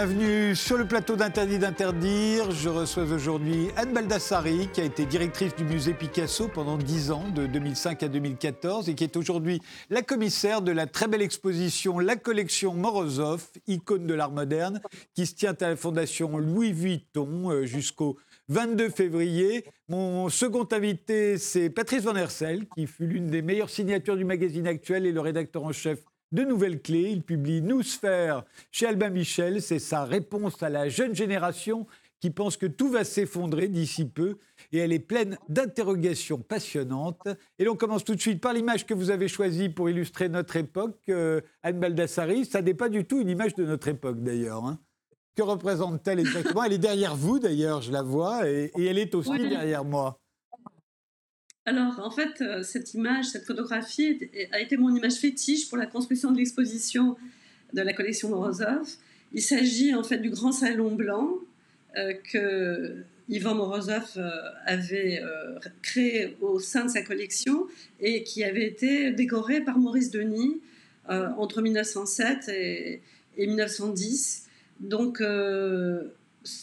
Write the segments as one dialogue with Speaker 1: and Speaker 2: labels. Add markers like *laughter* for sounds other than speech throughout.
Speaker 1: Bienvenue sur le plateau d'Interdit d'interdire. Je reçois aujourd'hui Anne Baldassari, qui a été directrice du musée Picasso pendant 10 ans, de 2005 à 2014, et qui est aujourd'hui la commissaire de la très belle exposition La collection Morozov, icône de l'art moderne, qui se tient à la fondation Louis Vuitton euh, jusqu'au 22 février. Mon second invité, c'est Patrice Van Hersel, qui fut l'une des meilleures signatures du magazine actuel et le rédacteur en chef de nouvelles clés. Il publie Nous Sphère chez Albin Michel. C'est sa réponse à la jeune génération qui pense que tout va s'effondrer d'ici peu. Et elle est pleine d'interrogations passionnantes. Et l'on commence tout de suite par l'image que vous avez choisie pour illustrer notre époque, euh, Anne Baldassari. Ça n'est pas du tout une image de notre époque d'ailleurs. Hein. Que représente-t-elle exactement? Elle est derrière vous d'ailleurs, je la vois, et, elle est aussi derrière moi.
Speaker 2: Alors, en fait, euh, cette image, cette photographie a été mon image fétiche pour la construction de l'exposition de la collection Morozov. Il s'agit en fait du grand salon blanc euh, que Ivan Morozov euh, avait créé au sein de sa collection et qui avait été décoré par Maurice Denis entre 1907 et, 1910. Donc,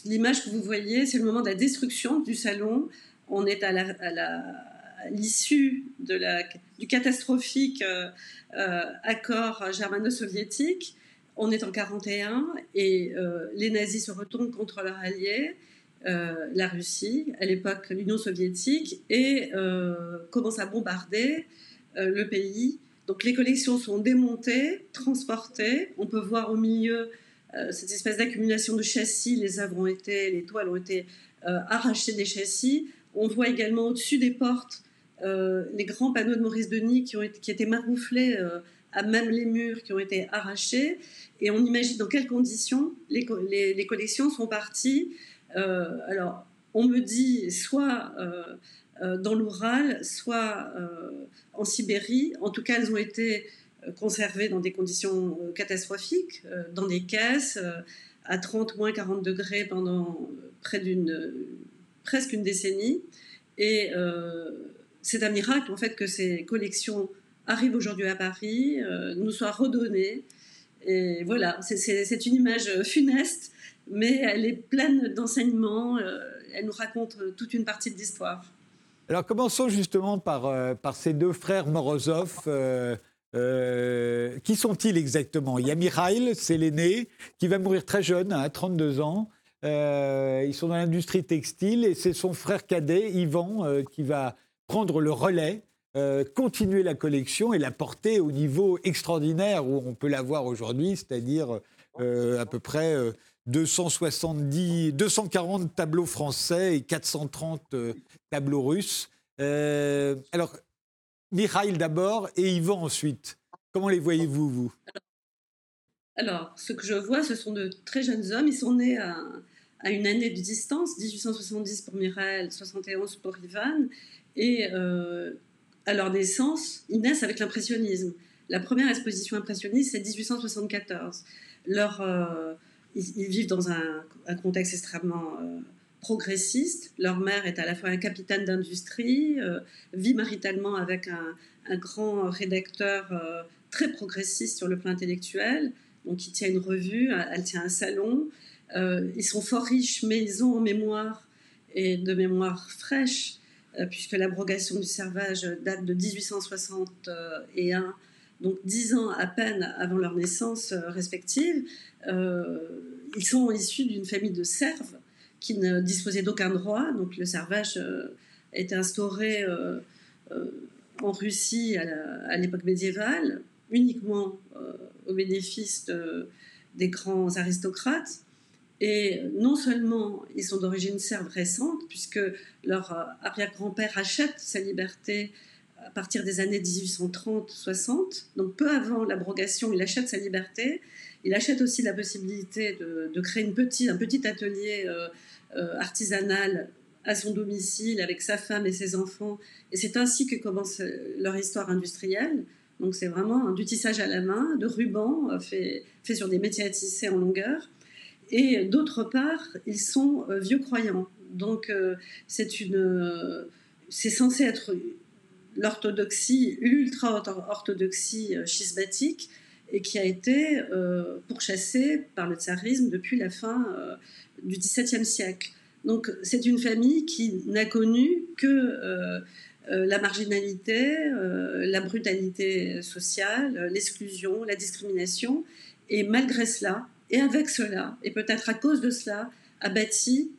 Speaker 2: l'image que vous voyez, c'est le moment de la destruction du salon. On est à la l'issue du catastrophique euh, euh, accord germano-soviétique. On est en 41 et euh, les nazis se retournent contre leur allié, la Russie, à l'époque l'Union soviétique, et commencent à bombarder le pays. Donc les collections sont démontées, transportées. On peut voir au milieu cette espèce d'accumulation de châssis. Les œuvres ont été, les toiles ont été arrachées des châssis. On voit également au-dessus des portes euh, les grands panneaux de Maurice Denis qui, ont été, qui étaient marouflés euh, à même les murs qui ont été arrachés. Et on imagine dans quelles conditions les, les, collections sont parties. Euh, alors, on me dit soit dans l'Oural, soit en Sibérie. En tout cas, elles ont été conservées dans des conditions catastrophiques, dans des caisses, à 30 moins 40 degrés pendant près d'une presque une décennie. Et c'est un miracle en fait que ces collections arrivent aujourd'hui à Paris, euh, nous soient redonnées. Et voilà, c'est une image funeste, mais elle est pleine d'enseignements. Euh, elle nous raconte toute une partie de l'histoire.
Speaker 1: Alors commençons justement par, euh, par ces deux frères Morozov. qui sont-ils exactement? Il y a Mikhail, c'est l'aîné, qui va mourir très jeune, à 32 ans. Ils sont dans l'industrie textile et c'est son frère cadet, Ivan, qui va prendre le relais, euh, continuer la collection et la porter au niveau extraordinaire où on peut la voir aujourd'hui, c'est-à-dire euh, à peu près 270, euh, 240 tableaux français et 430 tableaux russes. alors, Mikhail d'abord et Yvan ensuite. Comment les voyez-vous, vous?
Speaker 2: Alors, ce que je vois, ce sont de très jeunes hommes. Ils sont nés à, une année de distance, 1870 pour Mikhail, 71 pour Ivan. Et euh, à leur naissance, ils naissent avec l'impressionnisme. La première exposition impressionniste, c'est 1874. Leur, euh, ils, vivent dans un, contexte extrêmement euh, progressiste. Leur mère est à la fois un capitaine d'industrie, vit maritalement avec un grand rédacteur très progressiste sur le plan intellectuel. Donc, il tient une revue, elle tient un salon. ils sont fort riches, mais ils ont en mémoire et de mémoire fraîche euh, puisque l'abrogation du servage date de 1861, donc dix ans à peine avant leur naissance euh, respective. Euh, ils sont issus d'une famille de serfs qui ne disposaient d'aucun droit, donc le servage a été instauré en Russie à l'époque médiévale, uniquement au bénéfice des grands aristocrates. Et non seulement ils sont d'origine serbe récente, puisque leur euh, arrière-grand-père achète sa liberté à partir des années 1830-60, donc peu avant l'abrogation, il achète sa liberté. Il achète aussi la possibilité de, créer un petit atelier euh, euh, artisanal à son domicile avec sa femme et ses enfants. Et c'est ainsi que commence leur histoire industrielle. Donc c'est vraiment du tissage à la main, de ruban fait, fait sur des métiers à tisser en longueur. Et d'autre part, ils sont euh, vieux croyants. Donc, euh, c'est une, euh, c'est censé être l'orthodoxie, l'ultra-orthodoxie schismatique. et qui a été pourchassée par le tsarisme depuis la fin du XVIIe siècle. Donc c'est une famille qui n'a connu que la marginalité, la brutalité sociale, l'exclusion, la discrimination, et malgré cela, et avec cela, et peut-être à cause de cela, a bâti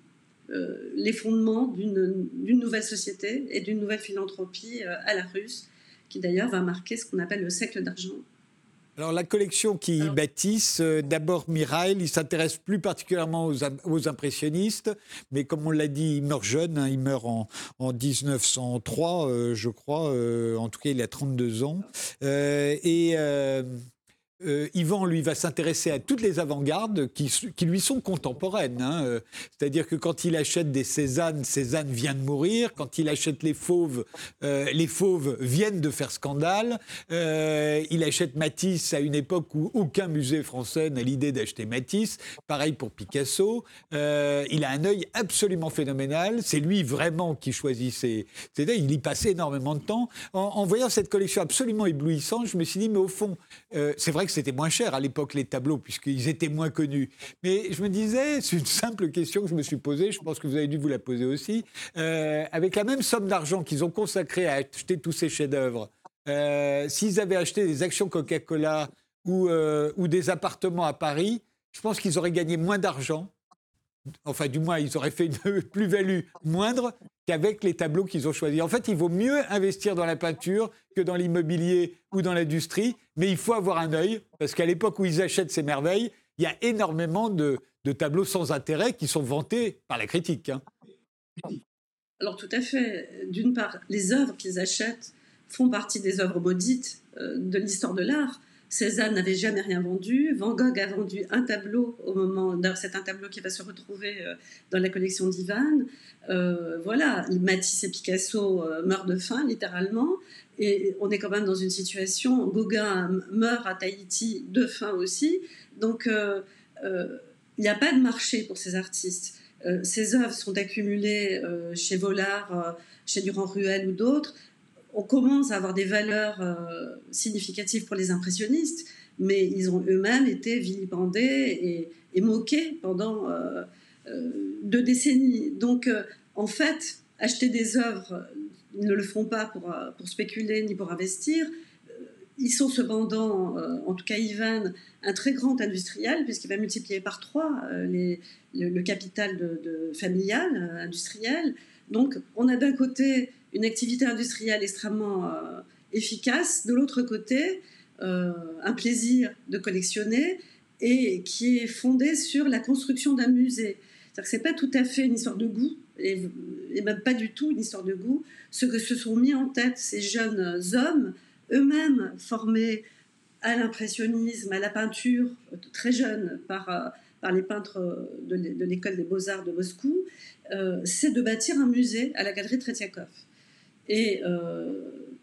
Speaker 2: euh, les fondements d'une nouvelle société et d'une nouvelle philanthropie euh, à la russe, qui d'ailleurs va marquer ce qu'on appelle le siècle d'argent.
Speaker 1: Alors la collection qui bâtisse, euh, d'abord Mirail, il s'intéresse plus particulièrement aux, impressionnistes, mais comme on l'a dit, il meurt jeune, hein, il meurt en, en 1903, je crois, en tout cas il a 32 ans. et euh, Yvan, lui, va s'intéresser à toutes les avant-gardes qui, lui sont contemporaines. Hein. Euh, c'est-à-dire que quand il achète des Cézanne, Cézanne vient de mourir. Quand il achète les Fauves, euh, les Fauves viennent de faire scandale. il achète Matisse à une époque où aucun musée français n'a l'idée d'acheter Matisse. Pareil pour Picasso. il a un œil absolument phénoménal. C'est lui vraiment qui choisit ses... Il y passe énormément de temps. En, en, voyant cette collection absolument éblouissante, je me suis dit, mais au fond, c'est vrai que c'était moins cher à l'époque, les tableaux, puisqu'ils étaient moins connus. Mais je me disais, c'est une simple question que je me suis posée, je pense que vous avez dû vous la poser aussi, euh, avec la même somme d'argent qu'ils ont consacré à acheter tous ces chefs-d'œuvre, euh, s'ils avaient acheté des actions Coca-Cola ou, euh, ou des appartements à Paris, je pense qu'ils auraient gagné moins d'argent enfin du moins ils auraient fait une *laughs* plus-value moindre qu'avec les tableaux qu'ils ont choisis. En fait, il vaut mieux investir dans la peinture que dans l'immobilier ou dans l'industrie, mais il faut avoir un œil, parce qu'à l'époque où ils achètent ces merveilles, il y a énormément de, tableaux sans intérêt qui sont vantés par la critique. Hein.
Speaker 2: Alors tout à fait. D'une part, les œuvres qu'ils achètent font partie des œuvres maudites euh, de l'histoire de l'art. Cézanne n'avait jamais rien vendu. Van Gogh a vendu un tableau au moment. C'est un tableau qui va se retrouver euh, dans la collection d'Ivan. Euh, voilà, Matisse et Picasso euh, meurent de faim, littéralement. Et on est quand même dans une situation. Gauguin meurt à Tahiti de faim aussi. Donc, il n'y a pas de marché pour ces artistes. ces œuvres sont accumulées chez Vollard, chez Durand-Ruel ou d'autres on commence à avoir des valeurs euh, significatives pour les impressionnistes, mais ils ont eux-mêmes été vilipendés et, moqués pendant euh, euh, deux décennies. Donc, en fait, acheter des œuvres, ils ne le font pas pour, pour spéculer ni pour investir. Ils sont cependant, en tout cas Ivan, un très grand industriel, puisqu'il va multiplier par trois le, capital familial, industriel. Donc, on a d'un côté une activité industrielle extrêmement euh, efficace, de l'autre côté, euh, un plaisir de collectionner et qui est fondé sur la construction d'un musée. C'est-à-dire que ce n'est pas tout à fait une histoire de goût, et, même pas du tout une histoire de goût, ce que se sont mis en tête ces jeunes hommes, eux-mêmes formés à l'impressionnisme, à la peinture, très jeunes par, euh, les peintres de l'école des beaux-arts de Moscou, c'est de bâtir un musée à la galerie Tretiakov et euh,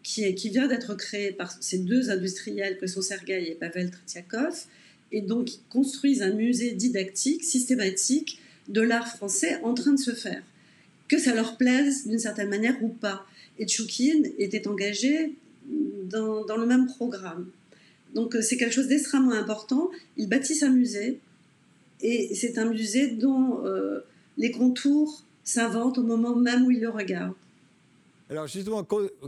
Speaker 2: qui, qui, vient d'être créé par ces deux industriels que sont Sergueï et Pavel Tretiakov, et donc ils construisent un musée didactique, systématique de l'art français en train de se faire. Que ça leur plaise d'une certaine manière ou pas. Et Tchoukine était engagé dans, le même programme. Donc euh, c'est quelque chose d'extrêmement important. Ils bâtissent un musée, et c'est un musée dont euh, les contours s'inventent au moment même où ils le regardent.
Speaker 1: Alors justement,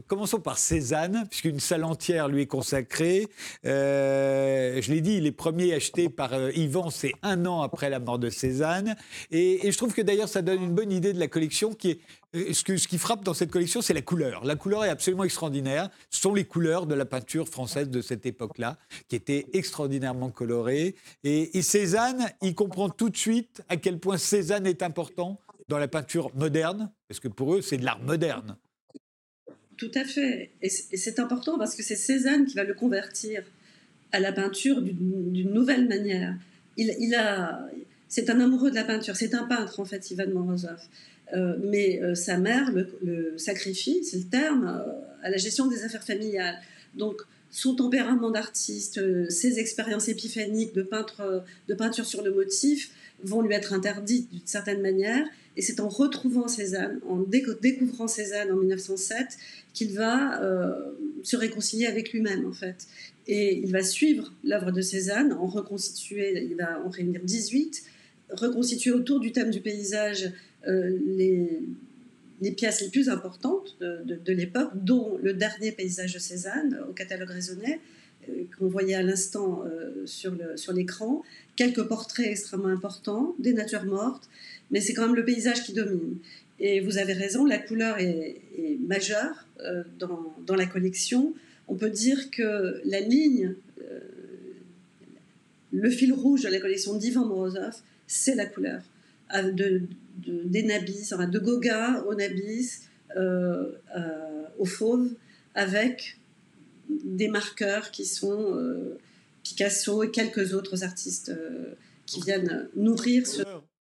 Speaker 1: commençons par Cézanne, puisqu'une salle entière lui est consacrée. Euh, je l'ai dit, les premiers achetés par euh, Yvan, c'est un an après la mort de Cézanne. Et, je trouve que d'ailleurs, ça donne une bonne idée de la collection. Euh, ce, qui frappe dans cette collection, c'est la couleur. La couleur est absolument extraordinaire. Ce sont les couleurs de la peinture française de cette époque-là, qui étaient extraordinairement colorées. Et, et Cézanne, il comprend tout de suite à quel point Cézanne est important dans la peinture moderne, parce que pour eux, c'est de l'art moderne.
Speaker 2: Tout à fait. Et c'est important parce que c'est Cézanne qui va le convertir à la peinture d'une nouvelle manière. Il, a, c'est un amoureux de la peinture, c'est un peintre en fait, Ivan Morozov. Euh, mais euh, sa mère le, sacrifie, c'est le terme, euh, à la gestion des affaires familiales. Donc son tempérament d'artiste, ses expériences épiphaniques de, peintre, de peinture sur le motif vont lui être interdites d'une certaine manière. Et c'est en retrouvant Cézanne, en découvrant Cézanne en 1907, qu'il va euh, se réconcilier avec lui-même, en fait. Et il va suivre l'œuvre de Cézanne, en reconstituer, il va en réunir 18, reconstituer autour du thème du paysage les, les pièces les plus importantes de, l'époque, dont le dernier paysage de Cézanne au catalogue raisonné, euh, qu'on voyait à l'instant euh, sur l'écran, quelques portraits extrêmement importants, des natures mortes, mais c'est quand même le paysage qui domine. Et vous avez raison, la couleur est, majeure euh, dans, la collection. On peut dire que la ligne, le fil rouge de la collection d'Ivan Morozov, c'est la couleur. Des nabis, de Goga au nabis, euh, euh, au fauve, avec des marqueurs qui sont euh, Picasso et quelques autres artistes qui viennent nourrir ce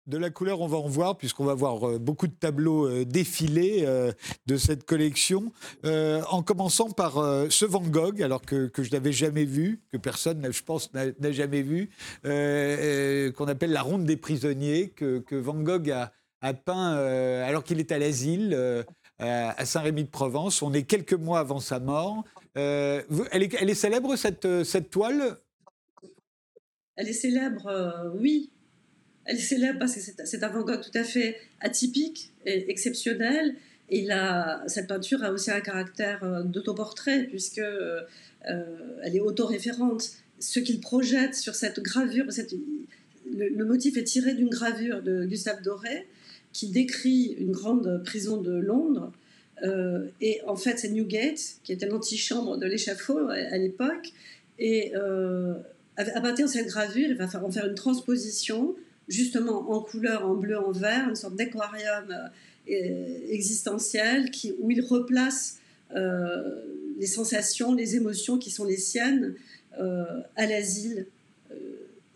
Speaker 1: de la couleur, on va en voir, puisqu'on va voir beaucoup de tableaux défilés de cette collection, en commençant par ce Van Gogh, alors que, je n'avais jamais vu, que personne, je pense, n'a jamais vu, qu'on appelle la ronde des prisonniers, que, Van Gogh a, peint alors qu'il est à l'asile à Saint-Rémy-de-Provence. On est quelques mois avant sa mort. elle, est, célèbre, cette, cette toile?
Speaker 2: Elle est célèbre, oui, elle est célèbre parce que c'est un Van Gogh tout à fait atypique et exceptionnel. Et cette peinture a aussi un caractère euh, d'autoportrait, puisque euh, elle est autoréférente. Ce qu'il projette sur cette gravure, le, motif est tiré d'une gravure de Gustave Doré, qui décrit une grande prison de Londres. Euh, et en fait, c'est Newgate, qui était l'antichambre de l'échafaud à, l'époque. Et à partir de cette gravure, il va en faire une transposition justement en couleur, en bleu, en vert, une sorte d'aquarium euh, existentiel qui, où il replace euh, les sensations, les émotions qui sont les siennes euh, à l'asile.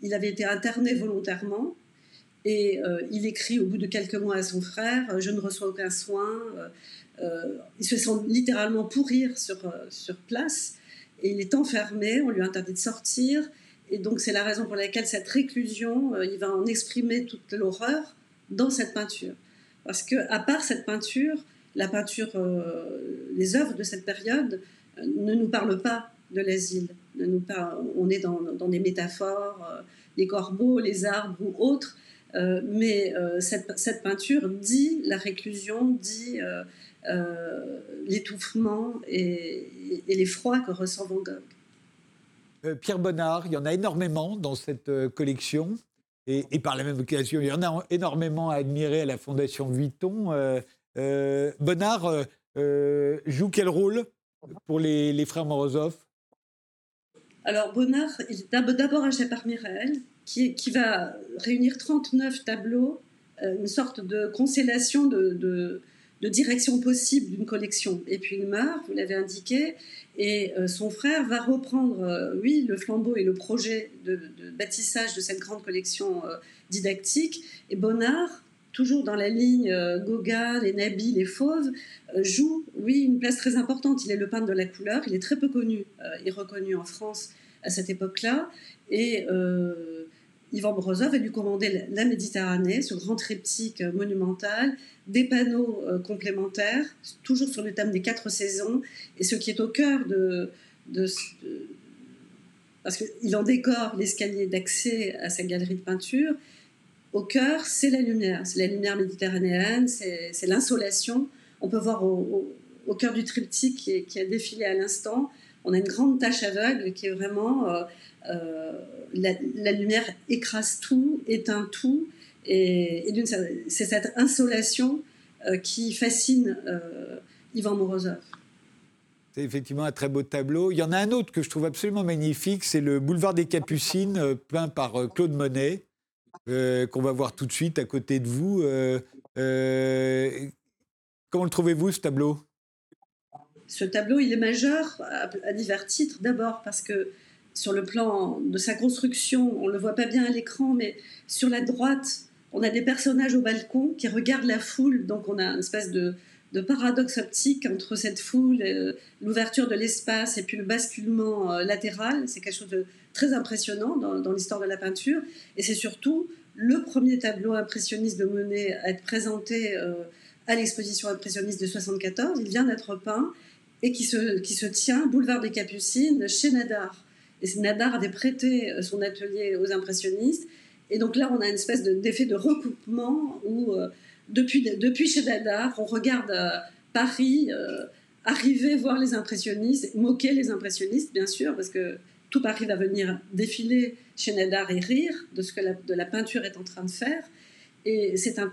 Speaker 2: il avait été interné volontairement et il écrit au bout de quelques mois à son frère Je ne reçois aucun soin. il se sent littéralement pourrir sur, sur place et il est enfermé, on lui interdit de sortir. Et donc c'est la raison pour laquelle cette réclusion, euh, il va en exprimer toute l'horreur dans cette peinture. Parce que à part cette peinture, la peinture, euh, les œuvres de cette période euh, ne nous parlent pas de l'asile. On est dans, des métaphores, les corbeaux, les arbres ou autres. Mais cette, peinture dit la réclusion, dit l'étouffement et, et l'effroi que ressent Van Gogh.
Speaker 1: Euh, Pierre Bonnard, il y en a énormément dans cette euh, collection. Et, par la même occasion, il y en a énormément à admirer à la Fondation Vuitton. Euh, Bonnard joue quel rôle pour les, frères Morozov?
Speaker 2: Alors, Bonnard, il d'abord un par Mirel, qui, va réunir 39 tableaux, une sorte de constellation de de direction possible d'une collection. Et puis il meurt, vous l'avez indiqué, et euh, son frère va reprendre, euh, oui, le flambeau et le projet de, bâtissage de cette grande collection euh, didactique. Et Bonnard, toujours dans la ligne Gauguin, les Nabis, les Fauves, joue, oui, une place très importante. Il est le peintre de la couleur, il est très peu connu et reconnu en France à cette époque-là. Et Ivan Brozov va lui commander la Méditerranée, ce grand triptyque monumental, des panneaux euh, complémentaires, toujours sur le thème des quatre saisons. Et ce qui est au cœur de, parce qu'il en décore l'escalier d'accès à sa galerie de peinture, au cœur, c'est la lumière. C'est la lumière méditerranéenne, c'est l'insolation. On peut voir au, cœur du triptyque qui, a défilé à l'instant, on a une grande tache aveugle qui est vraiment... Euh, euh, la, lumière écrase tout, éteint tout. Et, c'est cette insolation euh, qui fascine euh, Ivan Morozov.
Speaker 1: C'est effectivement un très beau tableau. Il y en a un autre que je trouve absolument magnifique, c'est le boulevard des Capucines, peint par Claude Monet, qu'on va voir tout de suite à côté de vous. comment le trouvez-vous, ce tableau?
Speaker 2: Ce tableau, il est majeur à, divers titres. D'abord parce que sur le plan de sa construction, on ne le voit pas bien à l'écran, mais sur la droite, on a des personnages au balcon qui regardent la foule, donc on a une espèce de, paradoxe optique entre cette foule, euh, l'ouverture de l'espace et puis le basculement euh, latéral. C'est quelque chose de très impressionnant dans, l'histoire de la peinture. Et c'est surtout le premier tableau impressionniste de Monet à être présenté euh, à l'exposition impressionniste de 74. Il vient d'être peint et qui se, qui se tient boulevard des Capucines chez Nadar. Nadar avait prêté euh, son atelier aux impressionnistes. Et donc là, on a une espèce d'effet de, recoupement où, euh, depuis, depuis chez Nadar, on regarde euh, Paris arriver voir les impressionnistes, moquer les impressionnistes, bien sûr, parce que tout Paris va venir défiler chez Nadar et rire de ce que la, de la peinture est en train de faire. Et c'est un,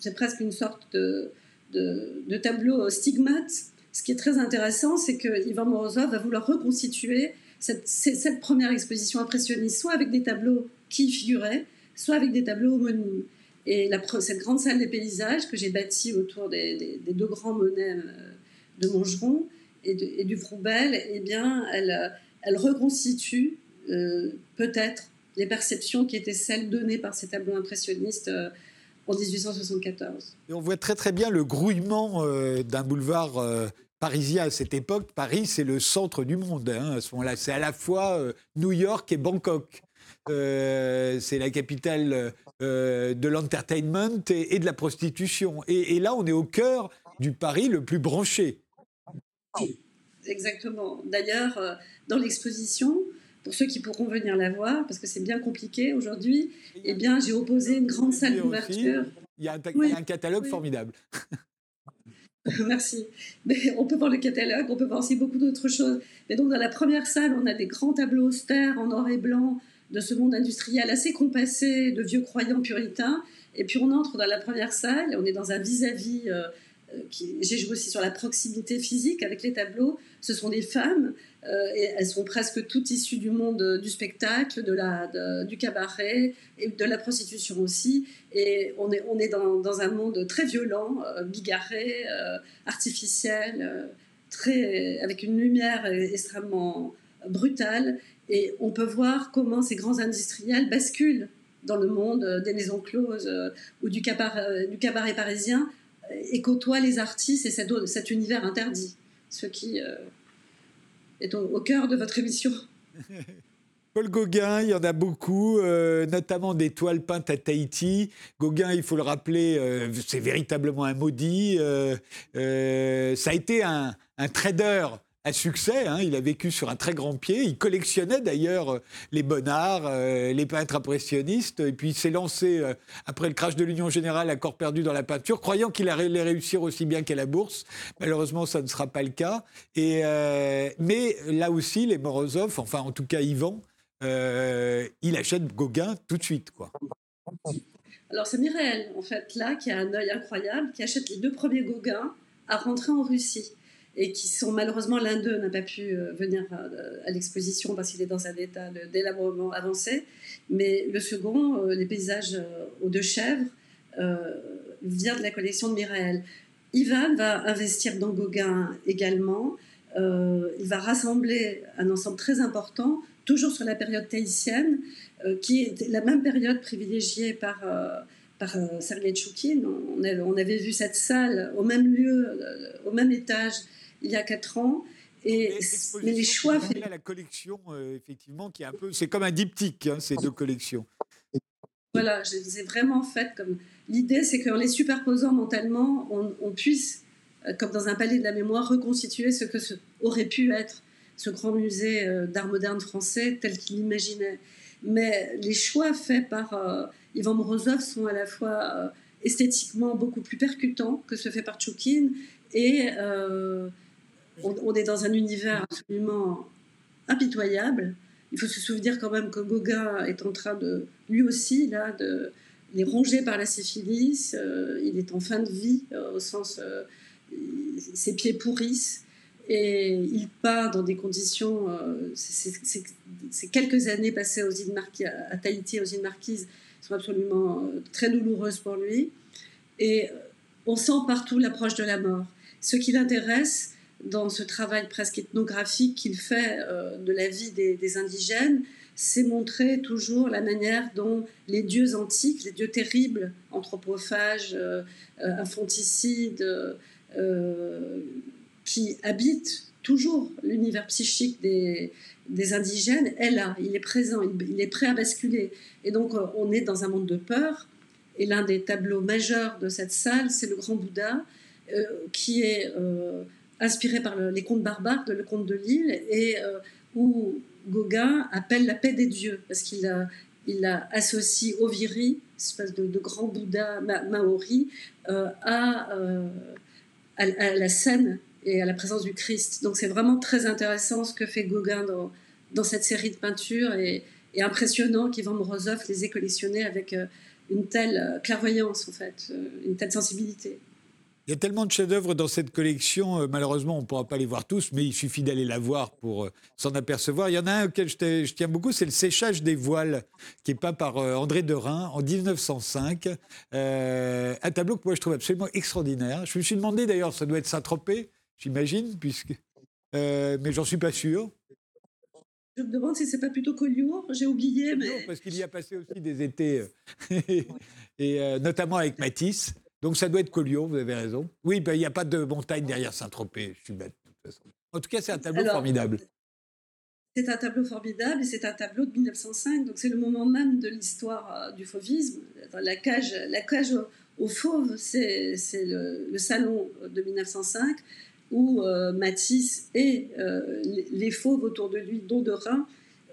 Speaker 2: c'est presque une sorte de, de, de tableau stigmate ce qui est très intéressant, c'est que Ivan Morozov va vouloir reconstituer cette, première exposition impressionniste, soit avec des tableaux qui y figuraient, soit avec des tableaux homonymes. Et cette grande salle des paysages que j'ai bâtie autour des, deux grands monnaies euh, de Mongeron et, du Froubel, eh bien, elle, elle reconstitue euh, peut-être les perceptions qui étaient celles données par ces tableaux impressionnistes euh, en 1874.
Speaker 1: Et on voit très très bien le grouillement d'un boulevard parisien à cette époque, Paris, c'est le centre du monde. Hein, à ce moment-là, c'est à la fois euh, New York et Bangkok. Euh, c'est la capitale euh, de l'entertainment et, de la prostitution. Et, là, on est au cœur du Paris le plus branché.
Speaker 2: Exactement. D'ailleurs, dans l'exposition, pour ceux qui pourront venir la voir, parce que c'est bien compliqué aujourd'hui, eh bien, j'ai opposé une grande salle d'ouverture.
Speaker 1: Il y a un, catalogue formidable. *laughs*
Speaker 2: Merci. Mais on peut voir le catalogue, on peut voir aussi beaucoup d'autres choses. Mais donc, dans la première salle, on a des grands tableaux austères en noir et blanc de ce monde industriel assez compassé de vieux croyants puritains. Et puis, on entre dans la première salle, et on est dans un vis-à-vis. -vis, euh, euh, j'ai joué aussi sur la proximité physique avec les tableaux. Ce sont des femmes, et elles sont presque toutes issues du monde du spectacle, de la, du cabaret et de la prostitution aussi. Et on est, on est dans, un monde très violent, euh, bigarré, artificiel, très, avec une lumière extrêmement brutale. Et on peut voir comment ces grands industriels basculent dans le monde des maisons closes ou du cabaret, du cabaret parisien et côtoie les artistes et cet, cet univers interdit, ce qui euh, est au, cœur de votre émission. *laughs*
Speaker 1: Paul Gauguin, il y en a beaucoup, euh, notamment des toiles peintes à Tahiti. Gauguin, il faut le rappeler, euh, c'est véritablement un maudit. ça a été un, un trader à succès. Hein. Il a vécu sur un très grand pied. Il collectionnait d'ailleurs euh, les bonnards, euh, les peintres impressionnistes. Et puis il s'est lancé, euh, après le crash de l'Union Générale, à corps perdu dans la peinture, croyant qu'il allait réussir aussi bien qu'à la bourse. Malheureusement, ça ne sera pas le cas. Et, mais là aussi, les Morozov, enfin en tout cas Yvan, il achète Gauguin tout de suite.
Speaker 2: Alors c'est Mireille, en fait, là, qui a un œil incroyable, qui achète les deux premiers Gauguin à rentrer en Russie et qui sont malheureusement l'un d'eux n'a pas pu euh, venir à, l'exposition parce qu'il est dans un état d'élaboration avancé. Mais le second, euh, les paysages euh, aux deux chèvres, vient de la collection de Mireille. Ivan va investir dans Gauguin également. il va rassembler un ensemble très important, toujours sur la période tahitienne, qui est la même période privilégiée par par Sergei Tchoukine. On, avait vu cette salle au même lieu, au même étage il y a quatre ans. Et, mais les choix.
Speaker 1: Fait... la collection, euh, effectivement, qui est un peu. C'est comme un diptyque, hein, ces deux collections.
Speaker 2: Voilà, je les ai vraiment faites comme. L'idée, c'est qu'en les superposant mentalement, on, puisse, euh, comme dans un palais de la mémoire, reconstituer ce que ce, aurait pu être ce grand musée euh, d'art moderne français tel qu'il l'imaginait. Mais les choix faits par Ivan Morozov sont à la fois esthétiquement beaucoup plus percutants que ce fait par Tchoukine et on, est dans un univers absolument impitoyable. Il faut se souvenir quand même que Gauguin est en train de, lui aussi, là, de, il est rongé par la syphilis, euh, il est en fin de vie, euh, au sens, euh, ses pieds pourrissent, et il part dans des conditions, ces quelques années passées aux à Tahiti, aux îles Marquises, sont absolument très douloureuses pour lui, et on sent partout l'approche de la mort. Ce qui l'intéresse, dans ce travail presque ethnographique qu'il fait euh, de la vie des, indigènes, c'est montrer toujours la manière dont les dieux antiques, les dieux terribles, anthropophages, euh, euh, infanticides, qui habitent toujours l'univers psychique des, indigènes, est là, il est présent, il, il, est prêt à basculer. Et donc on est dans un monde de peur. Et l'un des tableaux majeurs de cette salle, c'est le grand Bouddha, qui est inspiré par les contes barbares Le Comte de Lille, et où Gauguin appelle la paix des dieux, parce qu'il a, il a associé Oviri, espèce de, grand Bouddha maori, à, à, la scène et à la présence du Christ. Donc c'est vraiment très intéressant ce que fait Gauguin dans, dans cette série de peintures et, impressionnant qu'Ivan Morozov les ait collectionnés avec euh, une telle euh, clairvoyance, en fait, euh, une telle sensibilité.
Speaker 1: Il y a tellement de chefs-d'œuvre dans cette collection, malheureusement, on ne pourra pas les voir tous, mais il suffit d'aller la voir pour s'en apercevoir. Il y en a un auquel je, tiens beaucoup, c'est le séchage des voiles, qui est peint par André Derain en 1905. un tableau que moi je trouve absolument extraordinaire. Je me suis demandé d'ailleurs, ça doit être Saint-Tropez, j'imagine, puisque, mais j'en suis pas sûr.
Speaker 2: Je me demande si c'est pas plutôt Collioure, j'ai oublié. Mais...
Speaker 1: Non, parce qu'il y a passé aussi des étés, euh, *laughs* et euh, notamment avec Matisse. Donc ça doit être Collioure, vous avez raison. Oui, ben, il n'y a pas de montagne derrière Saint-Tropez, je suis bête de toute façon. En tout cas, c'est un tableau formidable.
Speaker 2: C'est un tableau formidable et c'est un tableau de 1905, donc c'est le moment même de l'histoire euh, du fauvisme. La cage, la cage aux, fauves, c'est le, le, salon de 1905 où euh, Matisse et euh, les, fauves autour de lui, dont de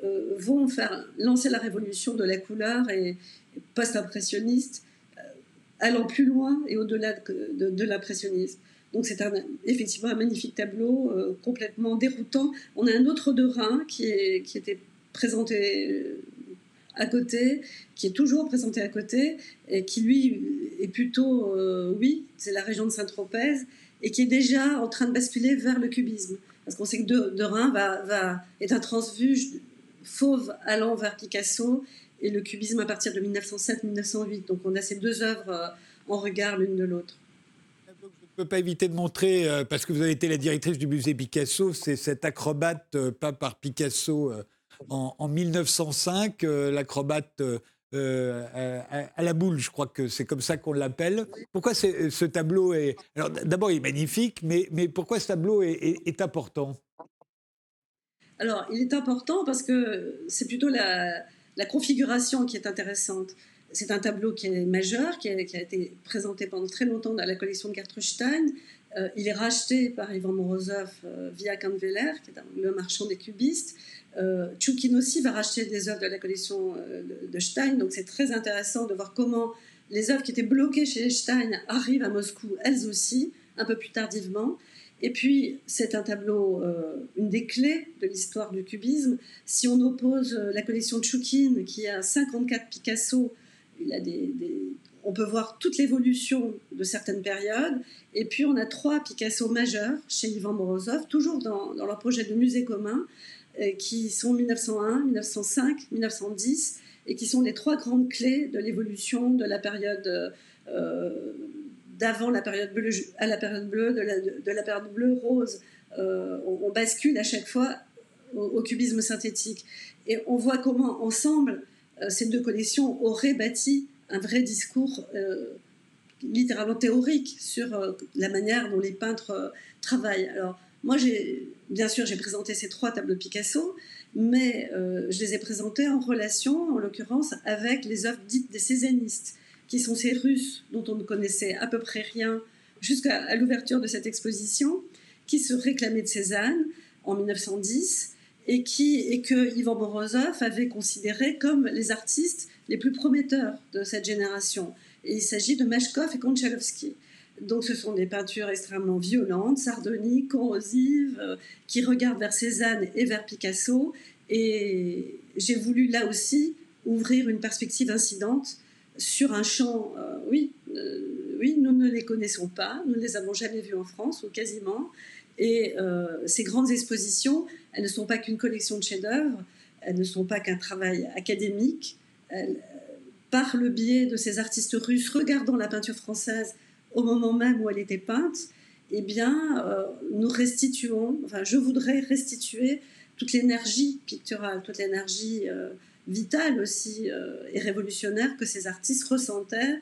Speaker 2: euh, vont faire lancer la révolution de la couleur et post-impressionniste, allant plus loin et au-delà de, l'impressionnisme. Donc c'est effectivement un magnifique tableau, complètement déroutant. On a un autre de Rhin qui, était présenté à côté, qui est toujours présenté à côté, et qui lui est plutôt, oui, c'est la région de Saint-Tropez, et qui est déjà en train de basculer vers le cubisme. Parce qu'on sait que de, Rhin va, va, est un transfuge fauve allant vers Picasso et le cubisme à partir de 1907-1908. Donc on a ces deux œuvres euh, en regard l'une de l'autre.
Speaker 1: Je ne peux pas éviter de montrer, euh, parce que vous avez été la directrice du musée Picasso, c'est cet acrobate euh, peint par Picasso en, en 1905, l'acrobate euh, à, la boule, je crois que c'est comme ça qu'on l'appelle. Pourquoi ce tableau est... Alors d'abord, il est magnifique, mais, mais pourquoi ce tableau est, important?
Speaker 2: Alors, il est important parce que c'est plutôt la, configuration qui est intéressante. C'est un tableau qui est majeur, qui a, été présenté pendant très longtemps dans la collection de Gertrude Stein. Euh, il est racheté par Ivan Morozov euh, via Kahnweiler, qui est le marchand des cubistes. Euh, aussi va racheter des œuvres de la collection euh, de, Stein, donc c'est très intéressant de voir comment les œuvres qui étaient bloquées chez Stein arrivent à Moscou, elles aussi, un peu plus tardivement. Et puis, c'est un tableau, euh, une des clés de l'histoire du cubisme. Si on oppose euh, la collection de Choukine, qui a 54 Picasso, on peut voir toute l'évolution de certaines périodes. Et puis, on a trois Picasso majeurs chez Ivan Morozov, toujours dans, leur projet de musée commun. Euh, qui sont 1901, 1905, 1910, et qui sont les trois grandes clés de l'évolution de la période d'avant la période bleue à la période bleue, de la, période bleue-rose. Euh, on, bascule à chaque fois au, cubisme synthétique. Et on voit comment, ensemble, ces deux collections auraient bâti un vrai discours littéralement théorique sur la manière dont les peintres travaillent. Alors, moi, bien sûr, j'ai présenté ces trois tableaux Picasso, mais euh, je les ai présentés en relation, en l'occurrence, avec les œuvres dites des Cézannistes, qui sont ces Russes dont on ne connaissait à peu près rien jusqu'à l'ouverture de cette exposition, qui se réclamaient de Cézanne en 1910 et, qui, et que Ivan Morozov avait considéré comme les artistes les plus prometteurs de cette génération. Il s'agit de Meshkov et Konchalovsky. Donc ce sont des peintures extrêmement violentes, sardoniques, corrosives, euh, qui regardent vers Cézanne et vers Picasso. Et j'ai voulu là aussi ouvrir une perspective incidente sur un champ, euh, oui, euh, oui, nous ne les connaissons pas, nous ne les avons jamais vus en France, ou quasiment. Et ces grandes expositions, elles ne sont pas qu'une collection de chefs-d'œuvre, elles ne sont pas qu'un travail académique. par le biais de ces artistes russes regardant la peinture française, au moment même où elle était peinte, eh bien, euh, nous restituons, enfin, je voudrais restituer toute l'énergie picturale, toute l'énergie euh, vitale aussi euh, et révolutionnaire que ces artistes ressentaient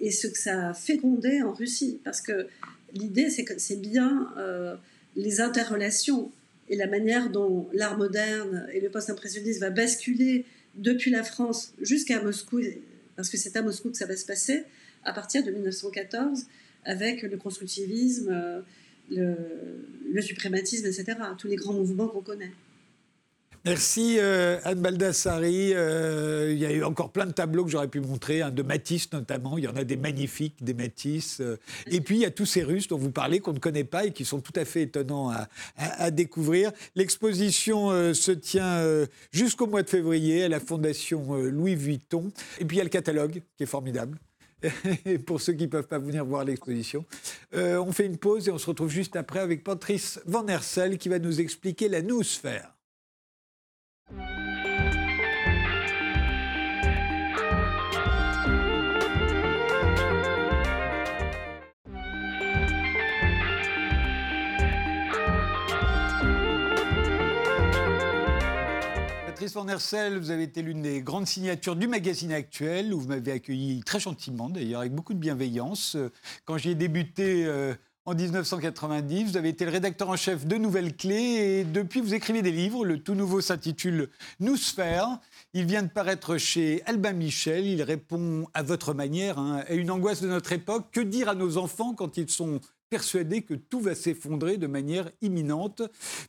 Speaker 2: et ce que ça a fécondé en Russie. Parce que l'idée, c'est que c'est bien les interrelations et la manière dont l'art moderne et le post-impressionnisme va basculer depuis la France jusqu'à Moscou, parce que c'est à Moscou que ça va se passer, à partir de 1914 avec le constructivisme, euh, le, suprématisme, etc. Tous les grands mouvements qu'on connaît.
Speaker 1: Merci euh, Anne Baldassari. Euh, il y a eu encore plein de tableaux que j'aurais pu montrer, hein, de Matisse notamment. Il y en a des magnifiques, des Matisse. Euh. et puis il y a tous ces Russes dont vous parlez qu'on ne connaît pas et qui sont tout à fait étonnants à, découvrir. L'exposition se tient jusqu'au mois de février à la Fondation Louis Vuitton. Et puis il y a le catalogue qui est formidable. *laughs* pour ceux qui ne peuvent pas venir voir l'exposition. on fait une pause et on se retrouve juste après avec Patrice Van Hersel qui va nous expliquer la noosphère. Patrice Van Hersel, vous avez été l'une des grandes signatures du magazine actuel, où vous m'avez accueilli très gentiment, d'ailleurs, avec beaucoup de bienveillance. Quand j'y ai débuté euh, en 1990, vous avez été le rédacteur en chef de Nouvelles Clés, et depuis, vous écrivez des livres. Le tout nouveau s'intitule Nous Sphère. Il vient de paraître chez Albin Michel. Il répond à votre manière hein, à une angoisse de notre époque. Que dire à nos enfants quand ils sont persuadés que tout va s'effondrer de manière imminente?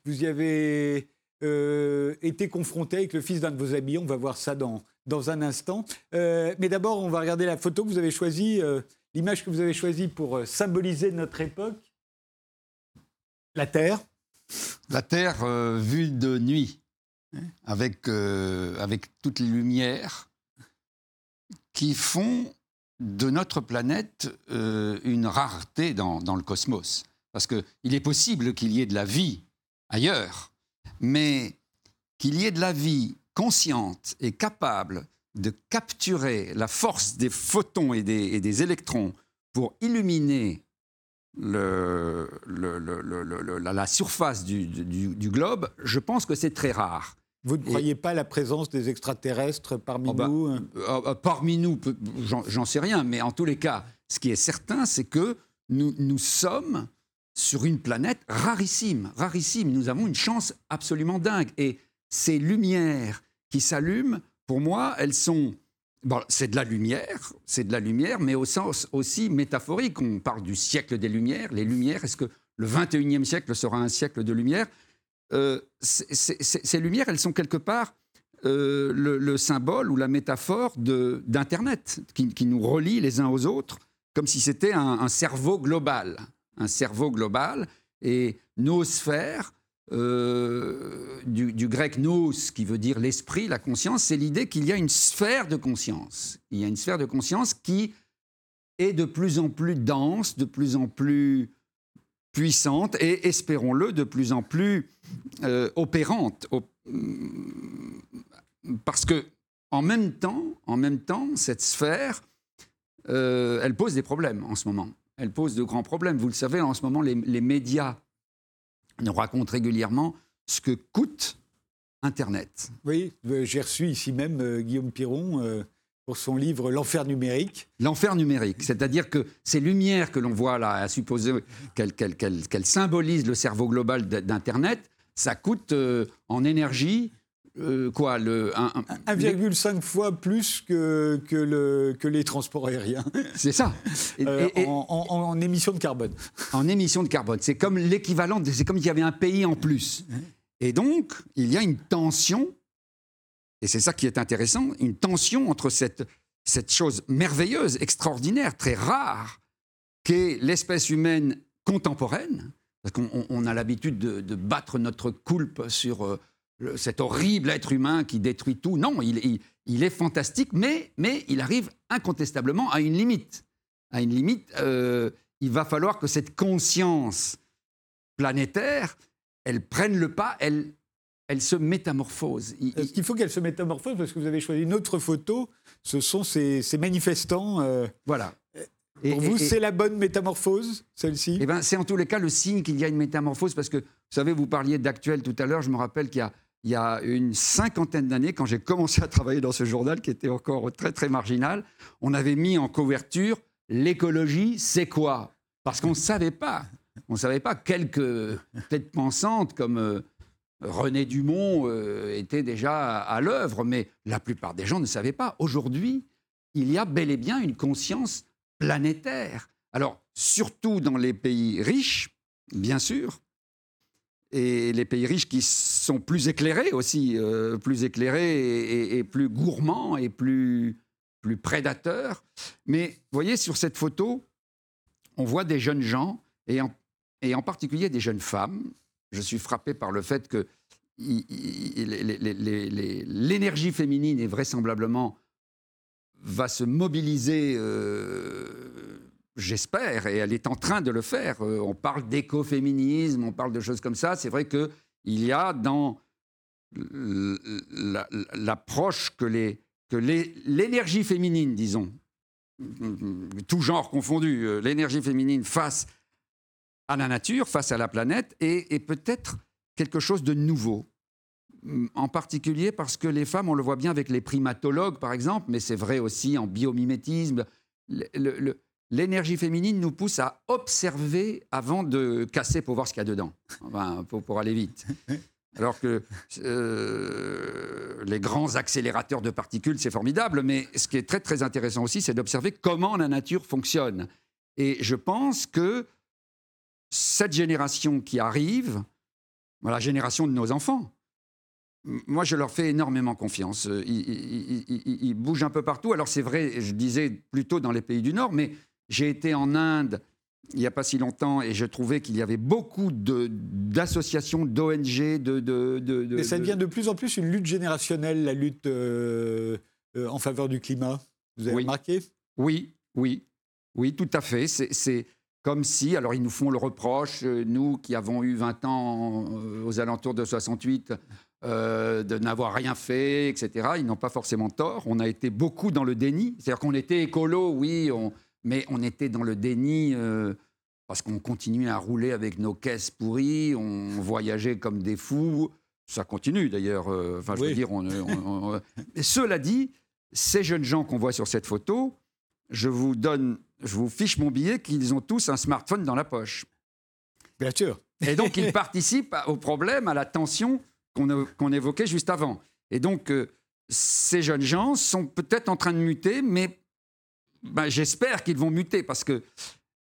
Speaker 1: Vous y avez euh, été confronté avec le fils d'un de vos amis. On va voir ça dans, dans un instant. Euh, mais d'abord, on va regarder la photo que vous avez choisie, euh, l'image que vous avez choisie pour symboliser notre époque? La Terre?
Speaker 3: La Terre vue de nuit, avec, avec toutes les lumières qui font de notre planète une rareté dans, dans le cosmos. Parce qu'il est possible qu'il y ait de la vie ailleurs, mais qu'il y ait de la vie consciente et capable de capturer la force des photons et des, électrons pour illuminer la, surface du, globe, je pense que c'est très rare.
Speaker 1: Vous ne croyez pas à la présence des extraterrestres parmi
Speaker 3: oh bah,
Speaker 1: nous
Speaker 3: hein euh, euh, Parmi nous, j'en sais rien, mais en tous les cas, ce qui est certain, c'est que nous sommes sur une planète rarissime, rarissime. Nous avons une chance absolument dingue. Et ces lumières qui s'allument, pour moi, elles sont... C'est de la lumière, c'est de la lumière, mais au sens aussi métaphorique. On parle du siècle des Lumières. Les Lumières, est-ce que le 21e siècle sera un siècle de lumière? Euh, Ces lumières, elles sont quelque part euh, le, symbole ou la métaphore d'Internet, qui, nous relie les uns aux autres, comme si c'était un cerveau global un cerveau global. Et noosphère, euh, du, grec nous, qui veut dire l'esprit, la conscience, c'est l'idée qu'il y a une sphère de conscience. Il y a une sphère de conscience qui est de plus en plus dense, de plus en plus puissante et, espérons-le, de plus en plus euh, opérante. parce que en même temps, en même temps, cette sphère, euh, elle pose des problèmes en ce moment elle pose de grands problèmes. Vous le savez, en ce moment, les, médias nous racontent régulièrement ce que coûte Internet.
Speaker 1: Oui, euh, j'ai reçu ici même euh, Guillaume Piron euh, pour son livre L'enfer numérique.
Speaker 3: L'enfer numérique, c'est-à-dire que ces lumières que l'on voit là, à supposer qu'elles symbolisent le cerveau global d'Internet, ça coûte en énergie
Speaker 1: euh, quoi le 1,5 fois plus que, que, le, que, les transports aériens.
Speaker 3: C'est ça. *laughs*
Speaker 1: Euh, en, émissions de carbone.
Speaker 3: En émissions de carbone. C'est comme l'équivalent, c'est comme s'il y avait un pays en plus. Et donc, il y a une tension, et c'est ça qui est intéressant, une tension entre cette, cette chose merveilleuse, extraordinaire, très rare, qu'est l'espèce humaine contemporaine, parce qu'on a l'habitude de, de, battre notre coulpe sur... Euh, cet horrible être humain qui détruit tout. Non, il, est fantastique, mais, mais, il arrive incontestablement à une limite. À une limite, euh, il va falloir que cette conscience planétaire, elle prenne le pas, elle, elle se métamorphose.
Speaker 1: Est-ce qu'il faut qu'elle se métamorphose Parce que vous avez choisi une autre photo, ce sont ces, manifestants. Euh,
Speaker 3: voilà.
Speaker 1: Pour vous, c'est la bonne métamorphose, celle-ci?
Speaker 3: Eh ben, C'est en tous les cas le signe qu'il y a une métamorphose, parce que, vous savez, vous parliez d'actuel tout à l'heure, je me rappelle qu'il y a il y a une cinquantaine d'années, quand j'ai commencé à travailler dans ce journal, qui était encore très très marginal, on avait mis en couverture l'écologie, c'est quoi? Parce qu'on ne savait pas. On ne savait pas. Quelques têtes pensantes comme euh, René Dumont euh, étaient déjà à, l'œuvre, mais la plupart des gens ne savaient pas. Aujourd'hui, il y a bel et bien une conscience planétaire. Alors, surtout dans les pays riches, bien sûr. Et les pays riches qui sont plus éclairés aussi, euh, plus éclairés et, plus gourmands et plus, plus prédateurs. Mais vous voyez, sur cette photo, on voit des jeunes gens, et en, et en particulier des jeunes femmes. Je suis frappé par le fait que l'énergie féminine est vraisemblablement va se mobiliser, euh, j'espère, et elle est en train de le faire. Euh, on parle d'écoféminisme, on parle de choses comme ça. C'est vrai qu'il y a dans l'approche que l'énergie féminine, disons, tout genre confondu, euh, l'énergie féminine face à la nature, face à la planète, et peut-être quelque chose de nouveau en particulier parce que les femmes, on le voit bien avec les primatologues, par exemple, mais c'est vrai aussi en biomimétisme. L'énergie féminine nous pousse à observer avant de casser pour voir ce qu'il y a dedans, pour, aller vite. *laughs* Alors que euh, les grands accélérateurs de particules, c'est formidable, mais ce qui est très très intéressant aussi, c'est d'observer comment la nature fonctionne. Et je pense que cette génération qui arrive, la génération de nos enfants, moi, je leur fais énormément confiance. Ils, bougent un peu partout. Alors, c'est vrai, je disais plutôt dans les pays du Nord, mais j'ai été en Inde il n'y a pas si longtemps et je trouvais qu'il y avait beaucoup d'associations, d'ONG, de, de, de,
Speaker 1: Mais ça devient de plus en plus une lutte générationnelle, la lutte euh, euh, en faveur du climat. Vous avez remarqué?
Speaker 3: Oui, oui, oui, tout à fait. C'est comme si, alors ils nous font le reproche, nous qui avons eu 20 ans aux alentours de 68, euh, de n'avoir rien fait, etc. Ils n'ont pas forcément tort. On a été beaucoup dans le déni. C'est-à-dire qu'on était écolo, oui, mais on était dans le déni euh, parce qu'on continuait à rouler avec nos caisses pourries, on voyageait comme des fous. Ça continue d'ailleurs. Euh, enfin, je veux dire, cela dit, ces jeunes gens qu'on voit sur cette photo, je vous donne, je vous fiche mon billet qu'ils ont tous un smartphone dans la poche.
Speaker 1: Bien sûr.
Speaker 3: Et donc, ils *laughs* participent au problème, à la tension qu'on évoquait juste avant. Et donc, euh, ces jeunes gens sont peut-être en train de muter, mais ben, j'espère qu'ils vont muter parce que